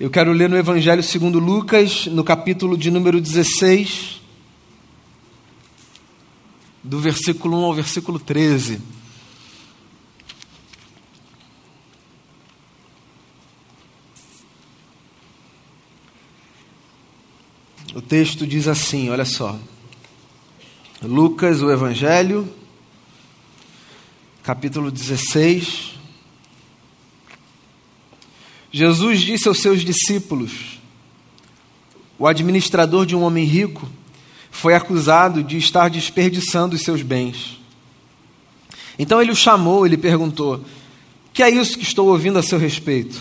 Eu quero ler no Evangelho segundo Lucas, no capítulo de número 16, do versículo 1 ao versículo 13. O texto diz assim, olha só. Lucas, o Evangelho, capítulo 16. Jesus disse aos seus discípulos: O administrador de um homem rico foi acusado de estar desperdiçando os seus bens. Então ele o chamou e lhe perguntou: Que é isso que estou ouvindo a seu respeito?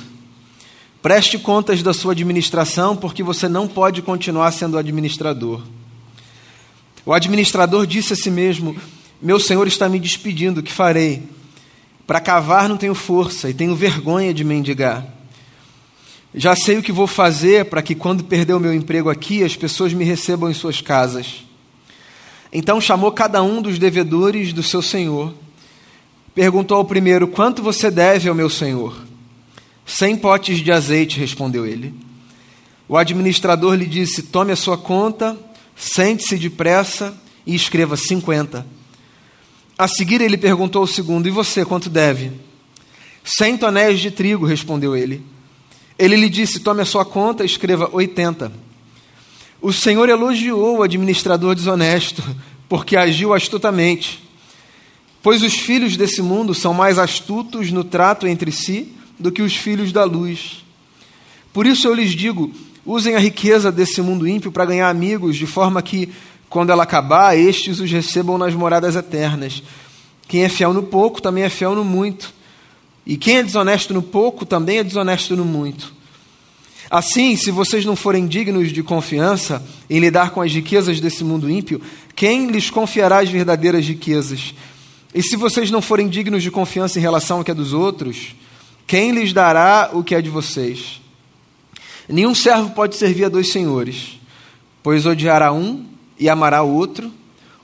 Preste contas da sua administração, porque você não pode continuar sendo administrador. O administrador disse a si mesmo: Meu senhor está me despedindo, o que farei? Para cavar não tenho força e tenho vergonha de mendigar. Já sei o que vou fazer para que, quando perder o meu emprego aqui, as pessoas me recebam em suas casas. Então chamou cada um dos devedores do seu senhor. Perguntou ao primeiro: Quanto você deve ao meu senhor? Cem potes de azeite, respondeu ele. O administrador lhe disse: Tome a sua conta, sente-se depressa e escreva cinquenta. A seguir, ele perguntou ao segundo: E você, quanto deve? Cem tonéis de trigo, respondeu ele. Ele lhe disse: Tome a sua conta, escreva oitenta. O Senhor elogiou o administrador desonesto, porque agiu astutamente. Pois os filhos desse mundo são mais astutos no trato entre si do que os filhos da luz. Por isso eu lhes digo: usem a riqueza desse mundo ímpio para ganhar amigos, de forma que, quando ela acabar, estes os recebam nas moradas eternas. Quem é fiel no pouco também é fiel no muito. E quem é desonesto no pouco também é desonesto no muito. Assim, se vocês não forem dignos de confiança em lidar com as riquezas desse mundo ímpio, quem lhes confiará as verdadeiras riquezas? E se vocês não forem dignos de confiança em relação ao que é dos outros, quem lhes dará o que é de vocês? Nenhum servo pode servir a dois senhores, pois odiará um e amará o outro,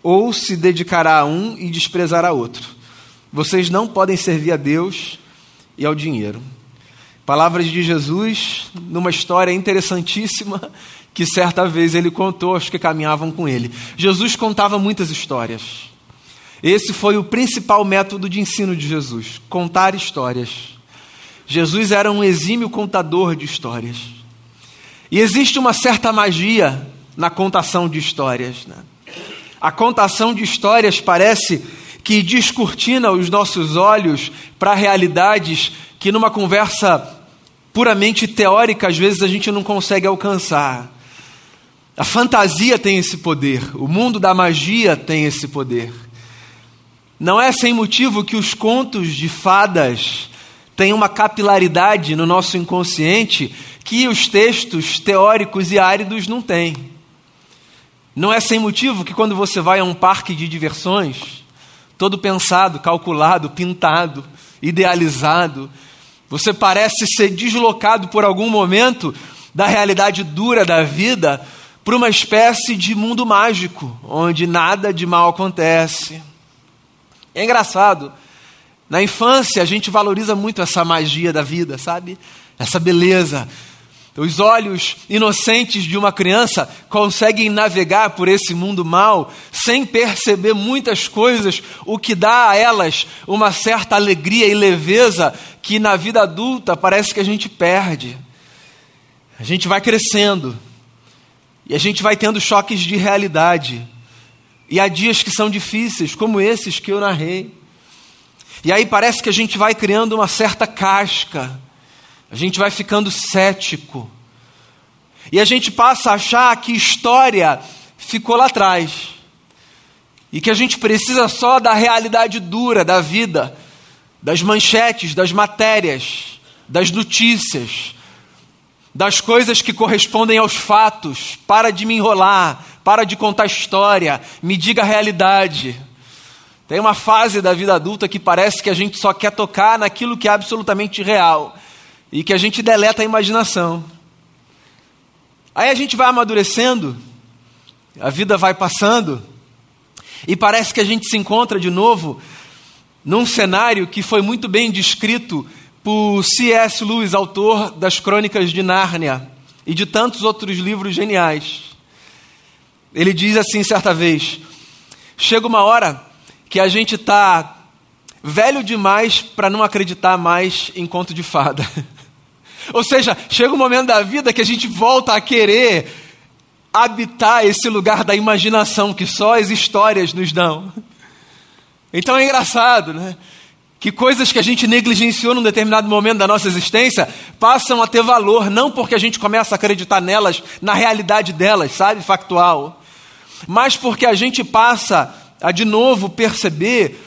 ou se dedicará a um e desprezará outro. Vocês não podem servir a Deus e ao dinheiro. Palavras de Jesus numa história interessantíssima que certa vez ele contou aos que caminhavam com ele. Jesus contava muitas histórias. Esse foi o principal método de ensino de Jesus: contar histórias. Jesus era um exímio contador de histórias. E existe uma certa magia na contação de histórias. Né? A contação de histórias parece que descortina os nossos olhos para realidades que, numa conversa puramente teórica, às vezes a gente não consegue alcançar. A fantasia tem esse poder, o mundo da magia tem esse poder. Não é sem motivo que os contos de fadas tem uma capilaridade no nosso inconsciente que os textos teóricos e áridos não têm. Não é sem motivo que quando você vai a um parque de diversões, todo pensado, calculado, pintado, idealizado, você parece ser deslocado por algum momento da realidade dura da vida para uma espécie de mundo mágico, onde nada de mal acontece. É engraçado na infância, a gente valoriza muito essa magia da vida, sabe? Essa beleza. Os olhos inocentes de uma criança conseguem navegar por esse mundo mal sem perceber muitas coisas, o que dá a elas uma certa alegria e leveza que na vida adulta parece que a gente perde. A gente vai crescendo e a gente vai tendo choques de realidade. E há dias que são difíceis, como esses que eu narrei. E aí parece que a gente vai criando uma certa casca, a gente vai ficando cético. E a gente passa a achar que história ficou lá atrás. E que a gente precisa só da realidade dura da vida, das manchetes, das matérias, das notícias, das coisas que correspondem aos fatos. Para de me enrolar, para de contar história, me diga a realidade. Tem uma fase da vida adulta que parece que a gente só quer tocar naquilo que é absolutamente real e que a gente deleta a imaginação. Aí a gente vai amadurecendo, a vida vai passando e parece que a gente se encontra de novo num cenário que foi muito bem descrito por C.S. Lewis, autor das Crônicas de Nárnia e de tantos outros livros geniais. Ele diz assim certa vez: chega uma hora que a gente está velho demais para não acreditar mais em conto de fada. Ou seja, chega um momento da vida que a gente volta a querer habitar esse lugar da imaginação que só as histórias nos dão. Então é engraçado, né? Que coisas que a gente negligenciou num determinado momento da nossa existência passam a ter valor, não porque a gente começa a acreditar nelas, na realidade delas, sabe, factual, mas porque a gente passa a de novo perceber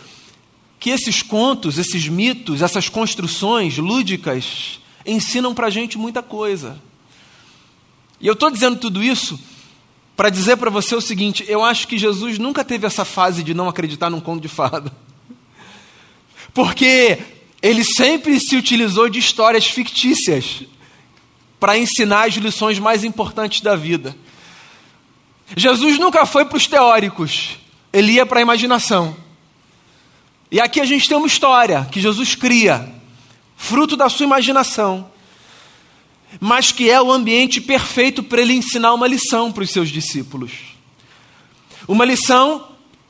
que esses contos, esses mitos, essas construções lúdicas ensinam para a gente muita coisa. E eu estou dizendo tudo isso para dizer para você o seguinte: eu acho que Jesus nunca teve essa fase de não acreditar num conto de fada. Porque ele sempre se utilizou de histórias fictícias para ensinar as lições mais importantes da vida. Jesus nunca foi para os teóricos, ele ia para a imaginação. E aqui a gente tem uma história que Jesus cria, fruto da sua imaginação, mas que é o ambiente perfeito para ele ensinar uma lição para os seus discípulos. Uma lição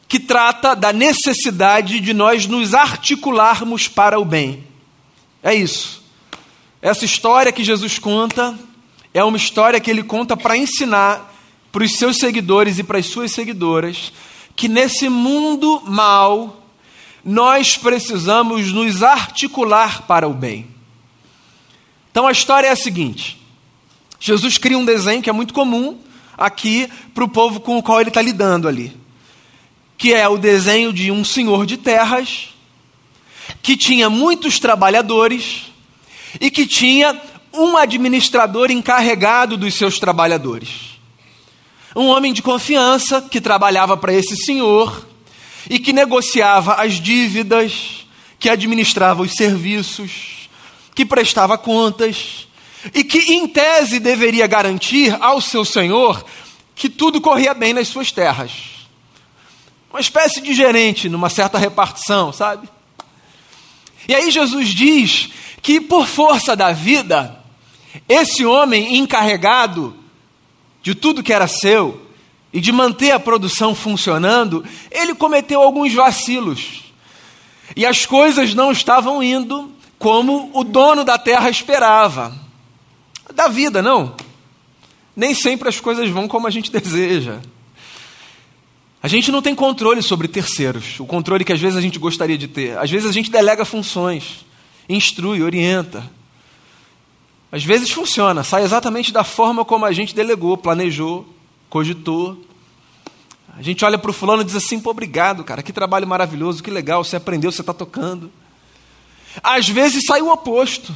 que trata da necessidade de nós nos articularmos para o bem. É isso. Essa história que Jesus conta é uma história que ele conta para ensinar para os seus seguidores e para as suas seguidoras que nesse mundo mal nós precisamos nos articular para o bem. Então a história é a seguinte: Jesus cria um desenho que é muito comum aqui para o povo com o qual ele está lidando ali que é o desenho de um senhor de terras que tinha muitos trabalhadores e que tinha um administrador encarregado dos seus trabalhadores. Um homem de confiança que trabalhava para esse senhor e que negociava as dívidas, que administrava os serviços, que prestava contas e que, em tese, deveria garantir ao seu senhor que tudo corria bem nas suas terras uma espécie de gerente numa certa repartição, sabe? E aí Jesus diz que por força da vida, esse homem encarregado de tudo que era seu e de manter a produção funcionando, ele cometeu alguns vacilos. E as coisas não estavam indo como o dono da terra esperava. Da vida, não. Nem sempre as coisas vão como a gente deseja. A gente não tem controle sobre terceiros, o controle que às vezes a gente gostaria de ter. Às vezes a gente delega funções, instrui, orienta. Às vezes funciona, sai exatamente da forma como a gente delegou, planejou, cogitou. A gente olha para o fulano e diz assim: pô, obrigado, cara, que trabalho maravilhoso, que legal, você aprendeu, você está tocando. Às vezes sai o oposto.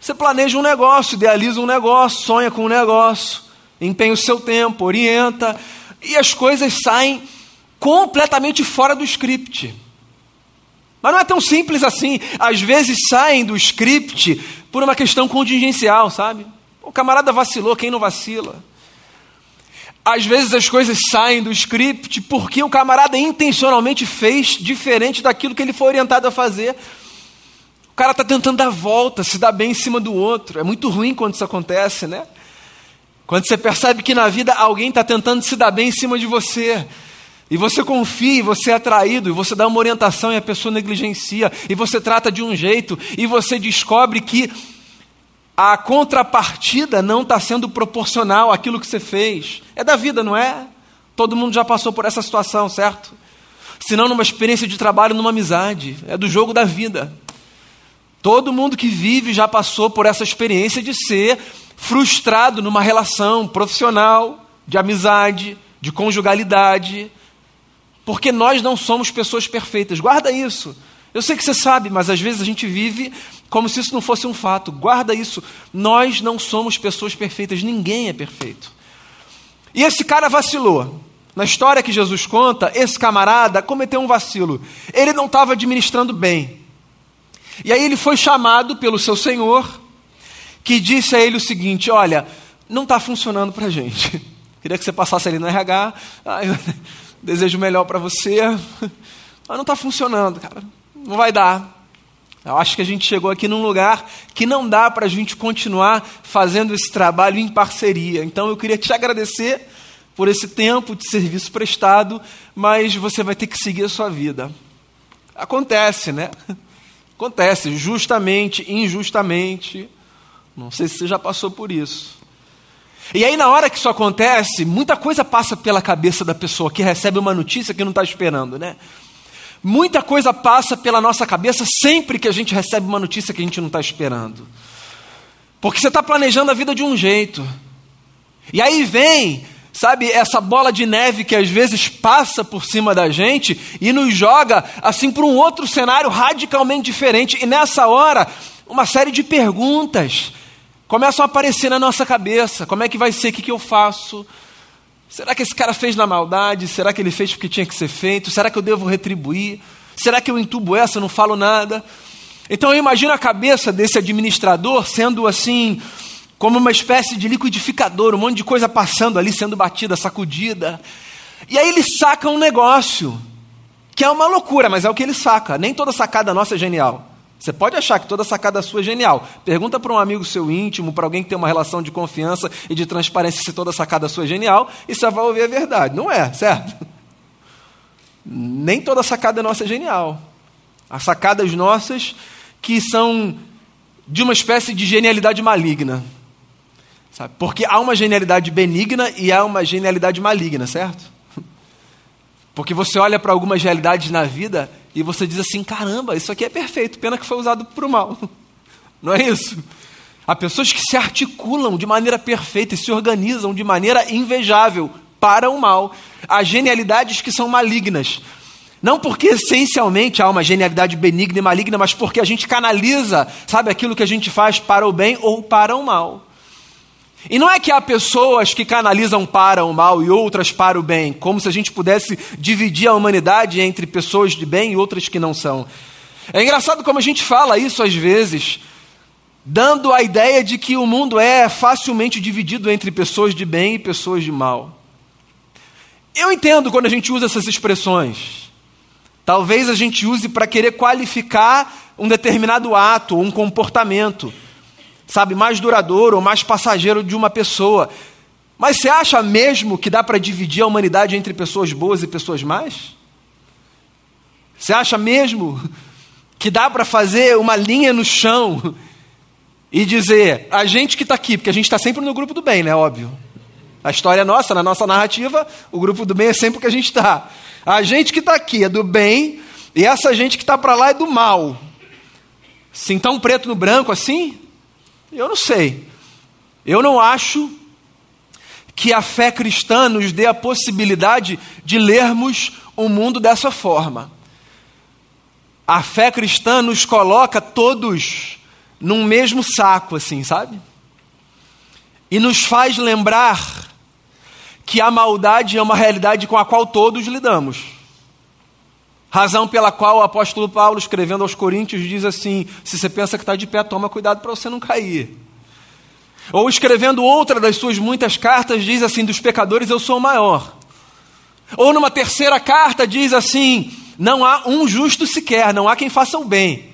Você planeja um negócio, idealiza um negócio, sonha com um negócio, empenha o seu tempo, orienta, e as coisas saem completamente fora do script. Mas não é tão simples assim. Às vezes saem do script por uma questão contingencial, sabe? O camarada vacilou, quem não vacila? Às vezes as coisas saem do script porque o camarada intencionalmente fez diferente daquilo que ele foi orientado a fazer. O cara está tentando dar volta, se dar bem em cima do outro. É muito ruim quando isso acontece, né? Quando você percebe que na vida alguém está tentando se dar bem em cima de você, e você confia, e você é atraído, e você dá uma orientação e a pessoa negligencia, e você trata de um jeito, e você descobre que a contrapartida não está sendo proporcional àquilo que você fez. É da vida, não é? Todo mundo já passou por essa situação, certo? Se não numa experiência de trabalho, numa amizade. É do jogo da vida. Todo mundo que vive já passou por essa experiência de ser frustrado numa relação profissional, de amizade, de conjugalidade, porque nós não somos pessoas perfeitas. Guarda isso. Eu sei que você sabe, mas às vezes a gente vive como se isso não fosse um fato. Guarda isso. Nós não somos pessoas perfeitas, ninguém é perfeito. E esse cara vacilou. Na história que Jesus conta, esse camarada cometeu um vacilo. Ele não estava administrando bem. E aí ele foi chamado pelo seu senhor que disse a ele o seguinte: Olha, não está funcionando para a gente. Queria que você passasse ali no RH. Ah, desejo melhor para você. Mas não está funcionando, cara. Não vai dar. Eu acho que a gente chegou aqui num lugar que não dá para a gente continuar fazendo esse trabalho em parceria. Então eu queria te agradecer por esse tempo de serviço prestado, mas você vai ter que seguir a sua vida. Acontece, né? Acontece, justamente, injustamente. Não sei se você já passou por isso. E aí, na hora que isso acontece, muita coisa passa pela cabeça da pessoa que recebe uma notícia que não está esperando, né? Muita coisa passa pela nossa cabeça sempre que a gente recebe uma notícia que a gente não está esperando. Porque você está planejando a vida de um jeito. E aí vem, sabe, essa bola de neve que às vezes passa por cima da gente e nos joga assim para um outro cenário radicalmente diferente. E nessa hora, uma série de perguntas começam a aparecer na nossa cabeça: como é que vai ser? O que, que eu faço? Será que esse cara fez na maldade? Será que ele fez porque tinha que ser feito? Será que eu devo retribuir? Será que eu entubo essa, não falo nada? Então eu imagino a cabeça desse administrador sendo assim, como uma espécie de liquidificador, um monte de coisa passando ali, sendo batida, sacudida. E aí ele saca um negócio, que é uma loucura, mas é o que ele saca. Nem toda sacada nossa é genial. Você pode achar que toda sacada sua é genial. Pergunta para um amigo seu íntimo, para alguém que tem uma relação de confiança e de transparência se toda sacada sua é genial, e você vai ouvir a verdade. Não é, certo? Nem toda sacada nossa é genial. Há sacadas nossas que são de uma espécie de genialidade maligna. Sabe? Porque há uma genialidade benigna e há uma genialidade maligna, certo? Porque você olha para algumas realidades na vida e você diz assim: caramba, isso aqui é perfeito, pena que foi usado para o mal. Não é isso? Há pessoas que se articulam de maneira perfeita e se organizam de maneira invejável para o mal. Há genialidades que são malignas. Não porque essencialmente há uma genialidade benigna e maligna, mas porque a gente canaliza, sabe, aquilo que a gente faz para o bem ou para o mal. E não é que há pessoas que canalizam para o mal e outras para o bem, como se a gente pudesse dividir a humanidade entre pessoas de bem e outras que não são. É engraçado como a gente fala isso às vezes, dando a ideia de que o mundo é facilmente dividido entre pessoas de bem e pessoas de mal. Eu entendo quando a gente usa essas expressões. Talvez a gente use para querer qualificar um determinado ato ou um comportamento sabe, mais duradouro ou mais passageiro de uma pessoa. Mas você acha mesmo que dá para dividir a humanidade entre pessoas boas e pessoas más? Você acha mesmo que dá para fazer uma linha no chão e dizer, a gente que está aqui, porque a gente está sempre no grupo do bem, né? Óbvio. A história é nossa, na nossa narrativa, o grupo do bem é sempre o que a gente está. A gente que está aqui é do bem, e essa gente que está para lá é do mal. Sim, tão preto no branco assim? Eu não sei. Eu não acho que a fé cristã nos dê a possibilidade de lermos o mundo dessa forma. A fé cristã nos coloca todos num mesmo saco, assim, sabe? E nos faz lembrar que a maldade é uma realidade com a qual todos lidamos. Razão pela qual o apóstolo Paulo, escrevendo aos Coríntios, diz assim: se você pensa que está de pé, toma cuidado para você não cair. Ou escrevendo outra das suas muitas cartas, diz assim: dos pecadores eu sou o maior. Ou numa terceira carta, diz assim: não há um justo sequer, não há quem faça o bem.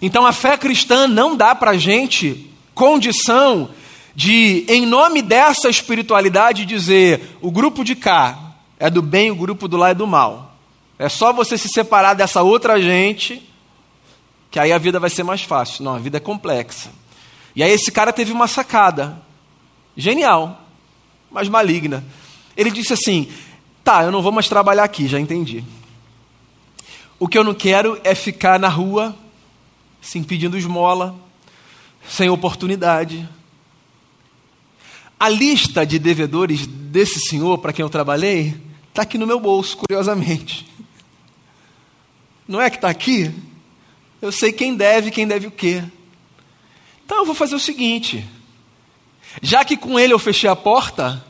Então a fé cristã não dá para a gente condição de, em nome dessa espiritualidade, dizer: o grupo de cá é do bem, o grupo do lá é do mal. É só você se separar dessa outra gente, que aí a vida vai ser mais fácil. Não, a vida é complexa. E aí esse cara teve uma sacada. Genial, mas maligna. Ele disse assim: tá, eu não vou mais trabalhar aqui, já entendi. O que eu não quero é ficar na rua, assim, pedindo esmola, sem oportunidade. A lista de devedores desse senhor para quem eu trabalhei está aqui no meu bolso, curiosamente. Não é que está aqui? Eu sei quem deve, quem deve o quê. Então eu vou fazer o seguinte: já que com ele eu fechei a porta,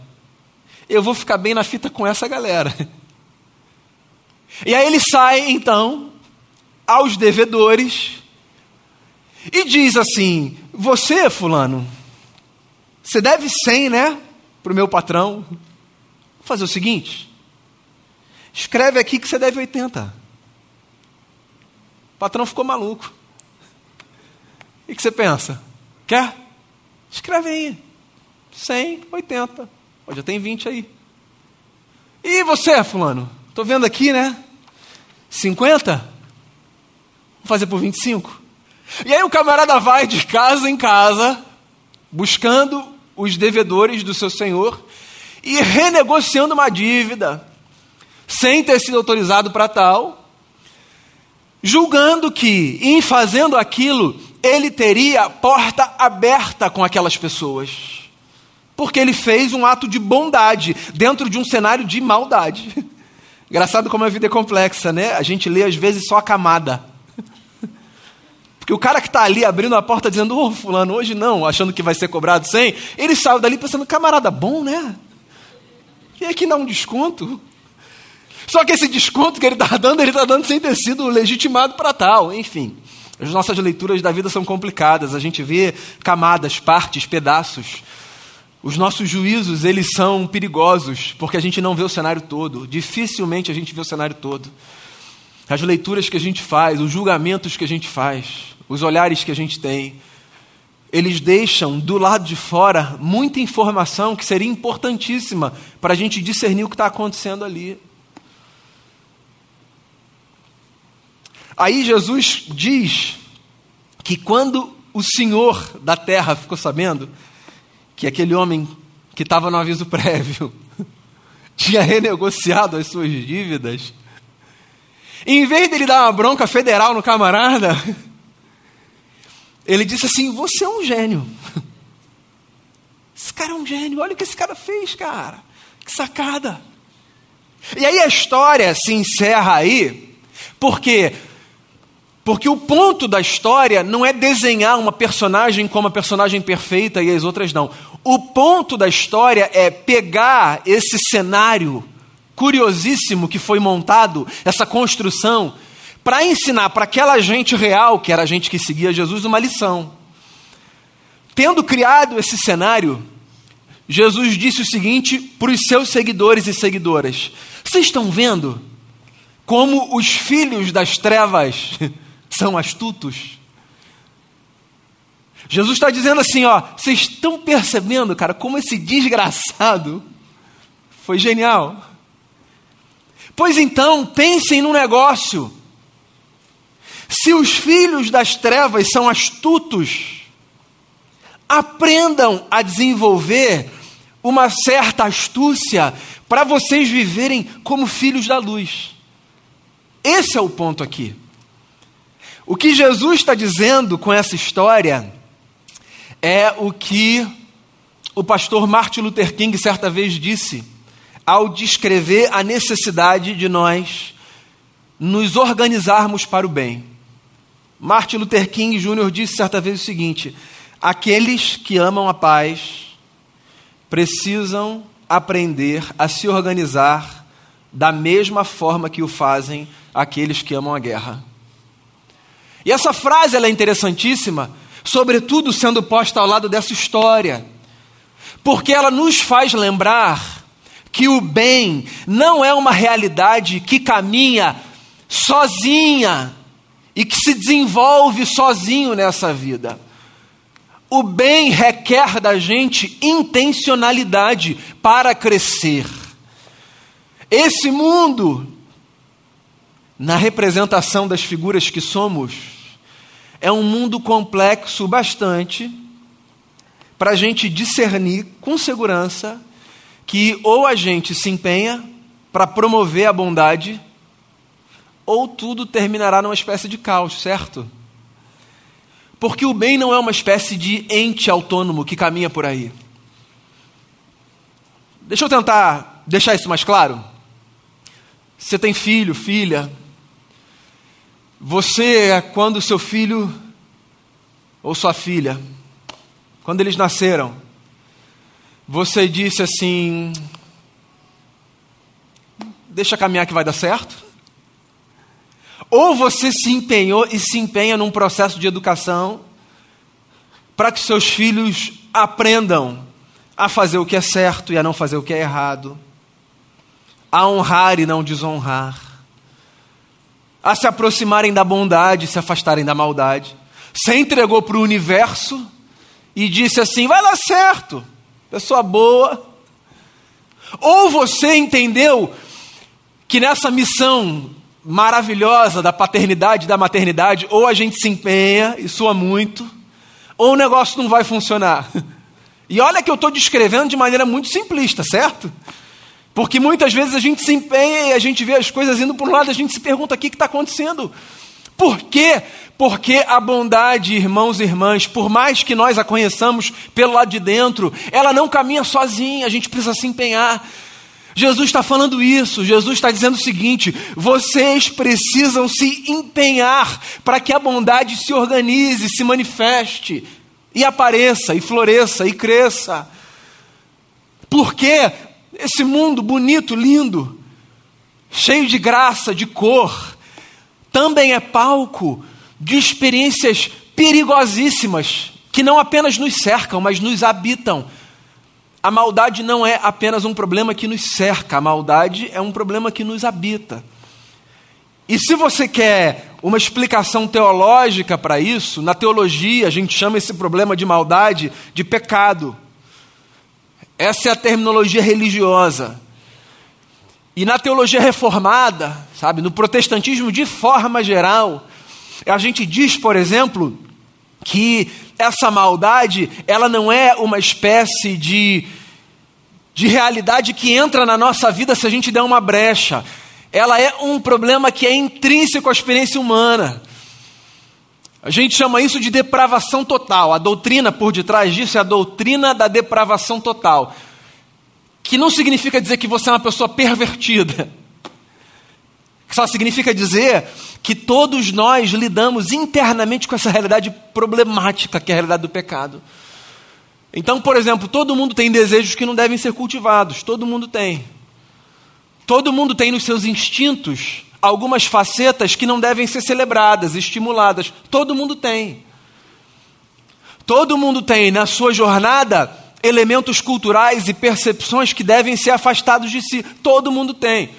eu vou ficar bem na fita com essa galera. E aí ele sai, então, aos devedores e diz assim: Você, Fulano, você deve 100, né? Para o meu patrão. Vou fazer o seguinte: escreve aqui que você deve 80. O patrão ficou maluco. O que você pensa? Quer? Escreve aí. 100, 80. Ó, já tem 20 aí. E você, fulano? Estou vendo aqui, né? 50? Vamos fazer por 25? E aí o camarada vai de casa em casa, buscando os devedores do seu senhor e renegociando uma dívida, sem ter sido autorizado para tal, julgando que, em fazendo aquilo, ele teria porta aberta com aquelas pessoas. Porque ele fez um ato de bondade dentro de um cenário de maldade. Engraçado como a vida é complexa, né? A gente lê às vezes só a camada. Porque o cara que está ali abrindo a porta dizendo, ô oh, fulano, hoje não, achando que vai ser cobrado 100, ele saiu dali pensando, camarada bom, né? E aqui dá um desconto. Só que esse desconto que ele está dando, ele está dando sem ter sido legitimado para tal. Enfim, as nossas leituras da vida são complicadas. A gente vê camadas, partes, pedaços. Os nossos juízos, eles são perigosos, porque a gente não vê o cenário todo. Dificilmente a gente vê o cenário todo. As leituras que a gente faz, os julgamentos que a gente faz, os olhares que a gente tem, eles deixam do lado de fora muita informação que seria importantíssima para a gente discernir o que está acontecendo ali. Aí Jesus diz que quando o Senhor da terra ficou sabendo que aquele homem que estava no aviso prévio tinha renegociado as suas dívidas, em vez dele dar uma bronca federal no camarada, ele disse assim: Você é um gênio. Esse cara é um gênio. Olha o que esse cara fez, cara. Que sacada. E aí a história se encerra aí, porque porque o ponto da história não é desenhar uma personagem como a personagem perfeita e as outras não. O ponto da história é pegar esse cenário curiosíssimo que foi montado, essa construção, para ensinar para aquela gente real, que era a gente que seguia Jesus, uma lição. Tendo criado esse cenário, Jesus disse o seguinte para os seus seguidores e seguidoras: Vocês estão vendo como os filhos das trevas são astutos? Jesus está dizendo assim: ó, vocês estão percebendo, cara, como esse desgraçado foi genial? Pois então, pensem no negócio. Se os filhos das trevas são astutos, aprendam a desenvolver uma certa astúcia para vocês viverem como filhos da luz. Esse é o ponto aqui. O que Jesus está dizendo com essa história é o que o pastor Martin Luther King certa vez disse ao descrever a necessidade de nós nos organizarmos para o bem. Martin Luther King Jr. disse certa vez o seguinte: aqueles que amam a paz precisam aprender a se organizar da mesma forma que o fazem aqueles que amam a guerra. E essa frase é interessantíssima, sobretudo sendo posta ao lado dessa história, porque ela nos faz lembrar que o bem não é uma realidade que caminha sozinha e que se desenvolve sozinho nessa vida. O bem requer da gente intencionalidade para crescer. Esse mundo, na representação das figuras que somos, é um mundo complexo bastante para a gente discernir com segurança que ou a gente se empenha para promover a bondade ou tudo terminará numa espécie de caos, certo? Porque o bem não é uma espécie de ente autônomo que caminha por aí. Deixa eu tentar deixar isso mais claro. Você tem filho, filha. Você, quando seu filho ou sua filha, quando eles nasceram, você disse assim: Deixa caminhar que vai dar certo? Ou você se empenhou e se empenha num processo de educação para que seus filhos aprendam a fazer o que é certo e a não fazer o que é errado, a honrar e não desonrar, a se aproximarem da bondade, se afastarem da maldade. Você entregou para o universo e disse assim: vai lá certo, pessoa boa. Ou você entendeu que nessa missão maravilhosa da paternidade e da maternidade, ou a gente se empenha e soa muito, ou o negócio não vai funcionar. E olha que eu estou descrevendo de maneira muito simplista, certo? Porque muitas vezes a gente se empenha e a gente vê as coisas indo para um lado, a gente se pergunta o que está acontecendo. Por quê? Porque a bondade, irmãos e irmãs, por mais que nós a conheçamos pelo lado de dentro, ela não caminha sozinha, a gente precisa se empenhar. Jesus está falando isso, Jesus está dizendo o seguinte: vocês precisam se empenhar para que a bondade se organize, se manifeste, e apareça, e floresça, e cresça. Porque esse mundo bonito, lindo, cheio de graça, de cor, também é palco de experiências perigosíssimas que não apenas nos cercam, mas nos habitam. A maldade não é apenas um problema que nos cerca, a maldade é um problema que nos habita. E se você quer uma explicação teológica para isso, na teologia a gente chama esse problema de maldade de pecado. Essa é a terminologia religiosa. E na teologia reformada, sabe, no protestantismo de forma geral, a gente diz, por exemplo, que essa maldade, ela não é uma espécie de, de realidade que entra na nossa vida se a gente der uma brecha. Ela é um problema que é intrínseco à experiência humana. A gente chama isso de depravação total. A doutrina por detrás disso é a doutrina da depravação total que não significa dizer que você é uma pessoa pervertida. Só significa dizer que todos nós lidamos internamente com essa realidade problemática que é a realidade do pecado. Então, por exemplo, todo mundo tem desejos que não devem ser cultivados, todo mundo tem. Todo mundo tem nos seus instintos algumas facetas que não devem ser celebradas, estimuladas. Todo mundo tem. Todo mundo tem na sua jornada elementos culturais e percepções que devem ser afastados de si. Todo mundo tem.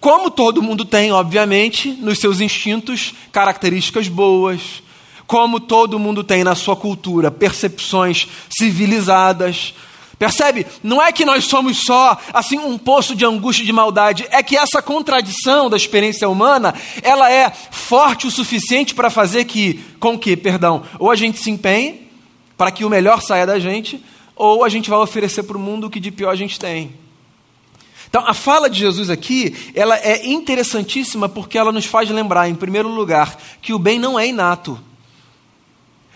Como todo mundo tem, obviamente, nos seus instintos, características boas. Como todo mundo tem na sua cultura, percepções civilizadas. Percebe? Não é que nós somos só assim um poço de angústia e de maldade, é que essa contradição da experiência humana, ela é forte o suficiente para fazer que com que, perdão, ou a gente se empenhe para que o melhor saia da gente, ou a gente vai oferecer para o mundo o que de pior a gente tem. Então, a fala de Jesus aqui, ela é interessantíssima porque ela nos faz lembrar, em primeiro lugar, que o bem não é inato.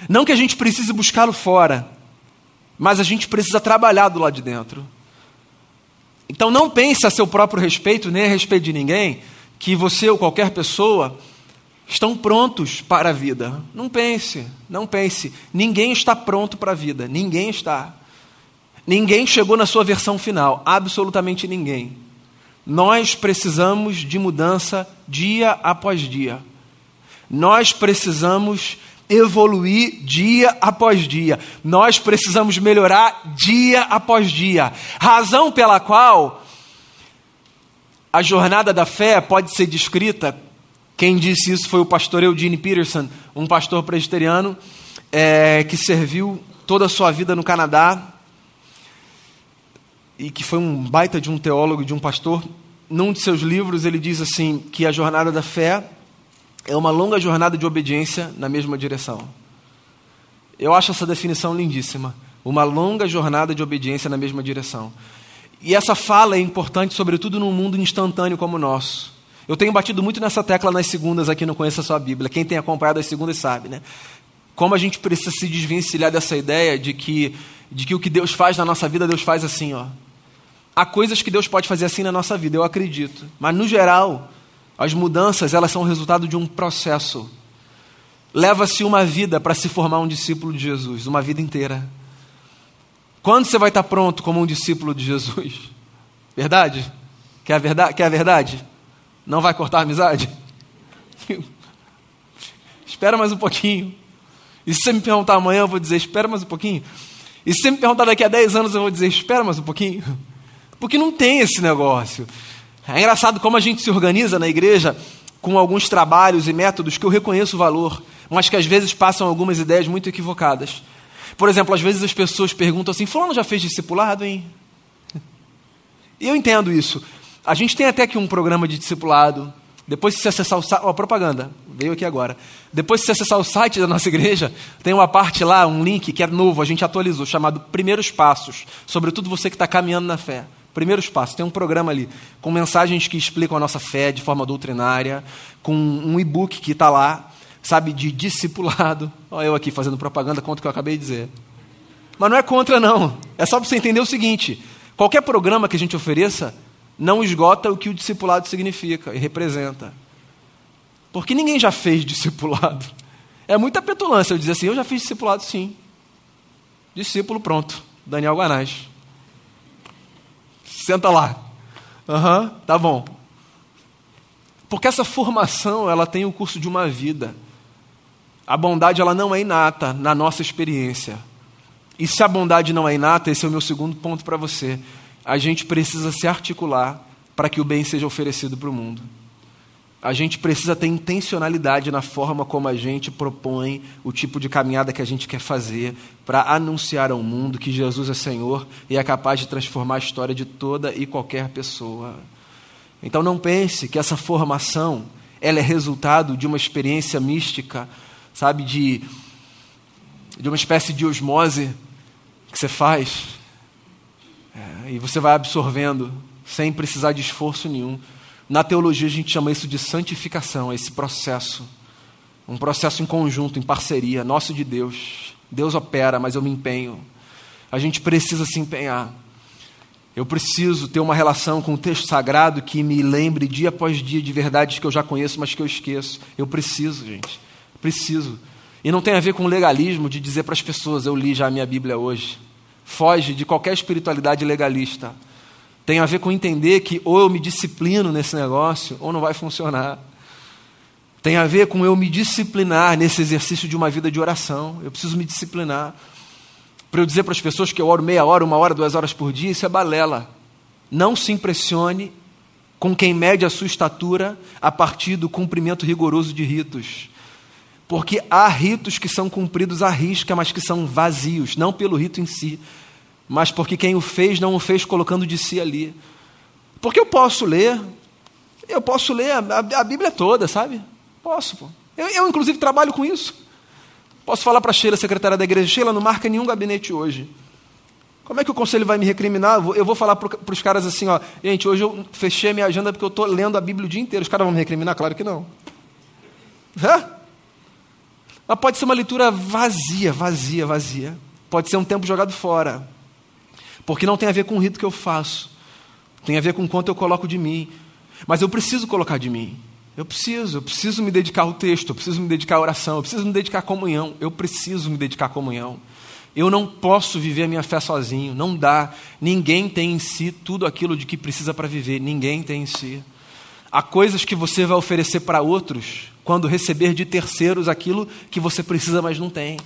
Não que a gente precise buscá-lo fora, mas a gente precisa trabalhar do lado de dentro. Então, não pense a seu próprio respeito, nem a respeito de ninguém, que você ou qualquer pessoa estão prontos para a vida. Não pense, não pense. Ninguém está pronto para a vida, ninguém está. Ninguém chegou na sua versão final, absolutamente ninguém. Nós precisamos de mudança dia após dia. Nós precisamos evoluir dia após dia. Nós precisamos melhorar dia após dia. Razão pela qual a jornada da fé pode ser descrita. Quem disse isso foi o pastor Eugene Peterson, um pastor presbiteriano é, que serviu toda a sua vida no Canadá e que foi um baita de um teólogo, de um pastor, num de seus livros ele diz assim que a jornada da fé é uma longa jornada de obediência na mesma direção. Eu acho essa definição lindíssima. Uma longa jornada de obediência na mesma direção. E essa fala é importante, sobretudo num mundo instantâneo como o nosso. Eu tenho batido muito nessa tecla nas segundas aqui no Conheça a Sua Bíblia. Quem tem acompanhado as segundas sabe, né? Como a gente precisa se desvencilhar dessa ideia de que, de que o que Deus faz na nossa vida, Deus faz assim, ó. Há coisas que Deus pode fazer assim na nossa vida, eu acredito. Mas no geral, as mudanças, elas são resultado de um processo. Leva-se uma vida para se formar um discípulo de Jesus, uma vida inteira. Quando você vai estar pronto como um discípulo de Jesus? Verdade? Quer a verdade? Quer a verdade? Não vai cortar a amizade? espera mais um pouquinho. E se você me perguntar amanhã, eu vou dizer, espera mais um pouquinho. E se você me perguntar daqui a 10 anos, eu vou dizer, espera mais um pouquinho. Porque não tem esse negócio. É engraçado como a gente se organiza na igreja. com alguns trabalhos e métodos que eu reconheço o valor, mas que às vezes passam algumas ideias muito equivocadas. Por exemplo, às vezes as pessoas perguntam assim: Fulano já fez discipulado, hein? E eu entendo isso. A gente tem até aqui um programa de discipulado. Depois, se acessar o site. Ó, propaganda, veio aqui agora. Depois, se acessar o site da nossa igreja, tem uma parte lá, um link que é novo, a gente atualizou, chamado Primeiros Passos. Sobretudo você que está caminhando na fé. Primeiros passos. Tem um programa ali com mensagens que explicam a nossa fé de forma doutrinária, com um e-book que está lá, sabe, de discipulado. Olha eu aqui fazendo propaganda contra o que eu acabei de dizer. Mas não é contra, não. É só para você entender o seguinte: qualquer programa que a gente ofereça não esgota o que o discipulado significa e representa. Porque ninguém já fez discipulado. É muita petulância eu dizer assim: eu já fiz discipulado, sim. Discípulo, pronto. Daniel Guanais. Senta lá. Aham, uhum, tá bom. Porque essa formação, ela tem o curso de uma vida. A bondade, ela não é inata na nossa experiência. E se a bondade não é inata, esse é o meu segundo ponto para você. A gente precisa se articular para que o bem seja oferecido para o mundo. A gente precisa ter intencionalidade na forma como a gente propõe o tipo de caminhada que a gente quer fazer para anunciar ao mundo que Jesus é Senhor e é capaz de transformar a história de toda e qualquer pessoa. Então não pense que essa formação ela é resultado de uma experiência mística, sabe, de, de uma espécie de osmose que você faz é, e você vai absorvendo sem precisar de esforço nenhum. Na teologia a gente chama isso de santificação, esse processo. Um processo em conjunto, em parceria, nosso de Deus. Deus opera, mas eu me empenho. A gente precisa se empenhar. Eu preciso ter uma relação com o texto sagrado que me lembre dia após dia de verdades que eu já conheço, mas que eu esqueço. Eu preciso, gente. Preciso. E não tem a ver com legalismo de dizer para as pessoas, eu li já a minha Bíblia hoje. Foge de qualquer espiritualidade legalista. Tem a ver com entender que ou eu me disciplino nesse negócio ou não vai funcionar. Tem a ver com eu me disciplinar nesse exercício de uma vida de oração. Eu preciso me disciplinar. Para eu dizer para as pessoas que eu oro meia hora, uma hora, duas horas por dia, isso é balela. Não se impressione com quem mede a sua estatura a partir do cumprimento rigoroso de ritos. Porque há ritos que são cumpridos à risca, mas que são vazios, não pelo rito em si, mas porque quem o fez não o fez colocando de si ali. Porque eu posso ler, eu posso ler a, a, a Bíblia toda, sabe? Posso, pô. Eu, eu, inclusive, trabalho com isso. Posso falar para Sheila, secretária da igreja, Sheila, não marca nenhum gabinete hoje. Como é que o conselho vai me recriminar? Eu vou, falar para os caras assim, ó, gente, hoje eu fechei a minha agenda porque eu estou lendo a Bíblia o dia inteiro. Os caras vão me recriminar? Claro que não. É? Mas pode ser uma leitura vazia, vazia, vazia. Pode ser um tempo jogado fora. Porque não tem a ver com o rito que eu faço. Tem a ver com quanto eu coloco de mim. Mas eu preciso colocar de mim. Eu preciso, eu preciso me dedicar ao texto, eu preciso me dedicar à oração, eu preciso me dedicar à comunhão, eu preciso me dedicar à comunhão. Eu não posso viver a minha fé sozinho, não dá. Ninguém tem em si tudo aquilo de que precisa para viver, ninguém tem em si. Há coisas que você vai oferecer para outros quando receber de terceiros aquilo que você precisa, mas não tem.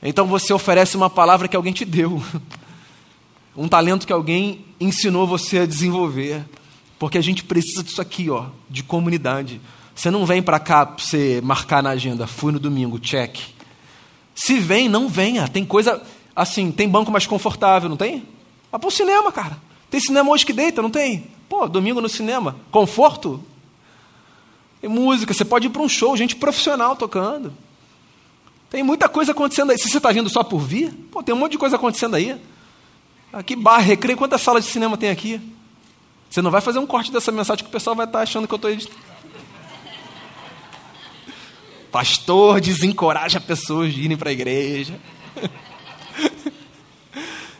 Então você oferece uma palavra que alguém te deu um talento que alguém ensinou você a desenvolver. Porque a gente precisa disso aqui, ó, de comunidade. Você não vem para cá para você marcar na agenda, fui no domingo, check. Se vem, não venha. Tem coisa assim, tem banco mais confortável, não tem? Vá para o cinema, cara. Tem cinema hoje que deita, não tem? Pô, domingo no cinema. Conforto? Tem música, você pode ir para um show, gente profissional tocando. Tem muita coisa acontecendo aí. Se você está vindo só por vir, pô, tem um monte de coisa acontecendo aí. Aqui, bar, recreio, quantas salas de cinema tem aqui? Você não vai fazer um corte dessa mensagem que o pessoal vai estar achando que eu estou editando. Pastor desencoraja pessoas de irem para a igreja.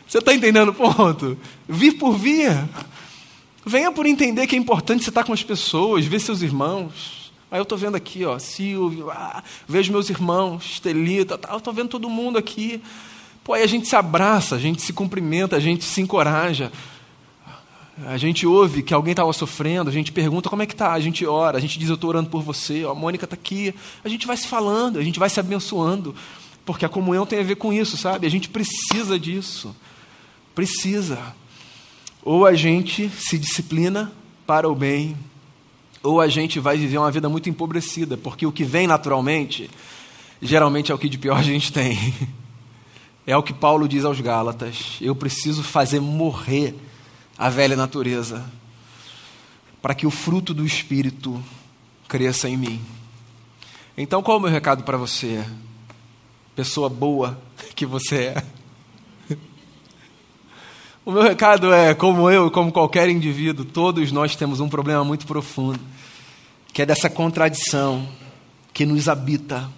Você está entendendo o ponto? Vir por vir. Venha por entender que é importante você estar com as pessoas, ver seus irmãos. Aí eu estou vendo aqui, ó, Silvio, ah, vejo meus irmãos, Estelita, tá, eu estou vendo todo mundo aqui. Pô, aí a gente se abraça, a gente se cumprimenta, a gente se encoraja. A gente ouve que alguém estava sofrendo, a gente pergunta como é que está, a gente ora, a gente diz eu estou orando por você, a Mônica está aqui. A gente vai se falando, a gente vai se abençoando, porque a comunhão tem a ver com isso, sabe? A gente precisa disso. Precisa. Ou a gente se disciplina para o bem, ou a gente vai viver uma vida muito empobrecida, porque o que vem naturalmente, geralmente é o que de pior a gente tem. É o que Paulo diz aos Gálatas: eu preciso fazer morrer a velha natureza, para que o fruto do Espírito cresça em mim. Então, qual é o meu recado para você, pessoa boa que você é? O meu recado é: como eu, como qualquer indivíduo, todos nós temos um problema muito profundo, que é dessa contradição que nos habita.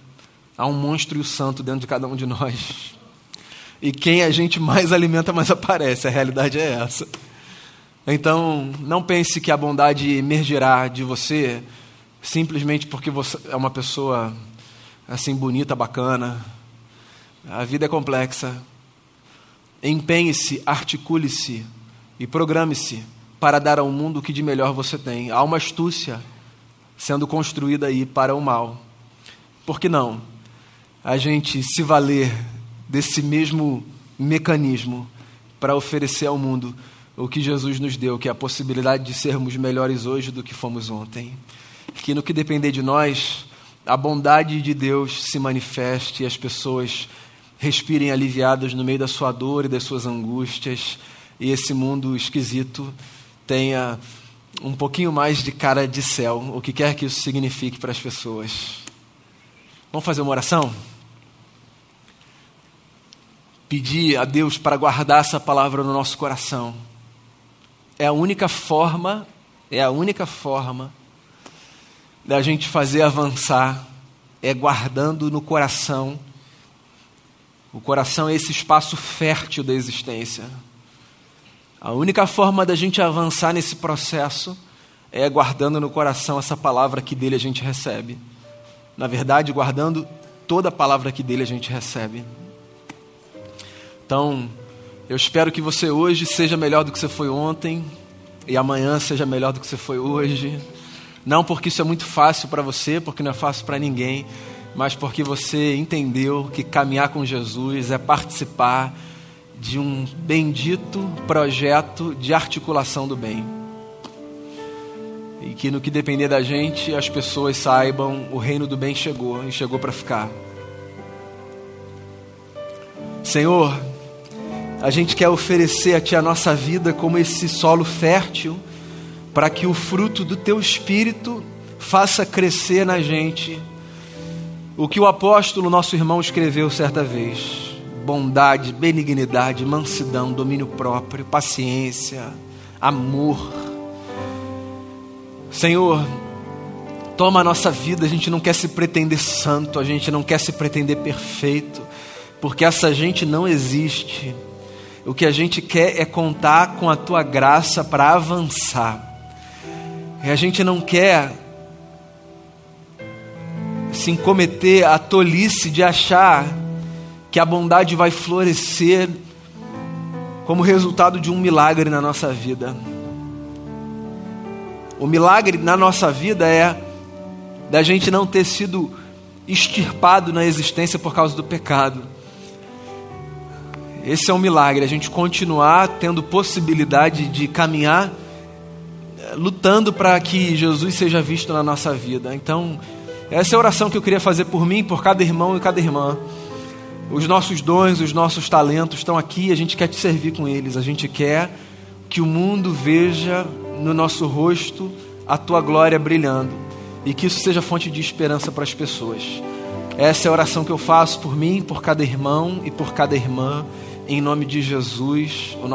Há um monstro e o santo dentro de cada um de nós. E quem a gente mais alimenta, mais aparece. A realidade é essa. Então, não pense que a bondade emergirá de você simplesmente porque você é uma pessoa assim bonita, bacana. A vida é complexa. Empenhe-se, articule-se e programe-se para dar ao mundo o que de melhor você tem. Há uma astúcia sendo construída aí para o mal. Por que não? A gente se valer desse mesmo mecanismo para oferecer ao mundo o que Jesus nos deu, que é a possibilidade de sermos melhores hoje do que fomos ontem. Que no que depender de nós, a bondade de Deus se manifeste e as pessoas respirem aliviadas no meio da sua dor e das suas angústias, e esse mundo esquisito tenha um pouquinho mais de cara de céu, o que quer que isso signifique para as pessoas. Vamos fazer uma oração? Pedir a Deus para guardar essa palavra no nosso coração é a única forma, é a única forma da gente fazer avançar, é guardando no coração. O coração é esse espaço fértil da existência. A única forma da gente avançar nesse processo é guardando no coração essa palavra que dele a gente recebe. Na verdade, guardando toda a palavra que dele a gente recebe. Então, eu espero que você hoje seja melhor do que você foi ontem e amanhã seja melhor do que você foi hoje. Não porque isso é muito fácil para você, porque não é fácil para ninguém, mas porque você entendeu que caminhar com Jesus é participar de um bendito projeto de articulação do bem. E que no que depender da gente, as pessoas saibam o reino do bem chegou e chegou para ficar. Senhor, a gente quer oferecer a Ti a nossa vida como esse solo fértil, para que o fruto do Teu Espírito faça crescer na gente o que o apóstolo, nosso irmão, escreveu certa vez: bondade, benignidade, mansidão, domínio próprio, paciência, amor. Senhor, toma a nossa vida, a gente não quer se pretender santo, a gente não quer se pretender perfeito, porque essa gente não existe. O que a gente quer é contar com a tua graça para avançar. E a gente não quer se incometer a tolice de achar que a bondade vai florescer como resultado de um milagre na nossa vida. O milagre na nossa vida é da gente não ter sido extirpado na existência por causa do pecado. Esse é um milagre, a gente continuar tendo possibilidade de caminhar eh, lutando para que Jesus seja visto na nossa vida. Então, essa é a oração que eu queria fazer por mim, por cada irmão e cada irmã. Os nossos dons, os nossos talentos estão aqui, a gente quer te servir com eles. A gente quer que o mundo veja no nosso rosto a tua glória brilhando e que isso seja fonte de esperança para as pessoas. Essa é a oração que eu faço por mim, por cada irmão e por cada irmã em nome de Jesus, o nosso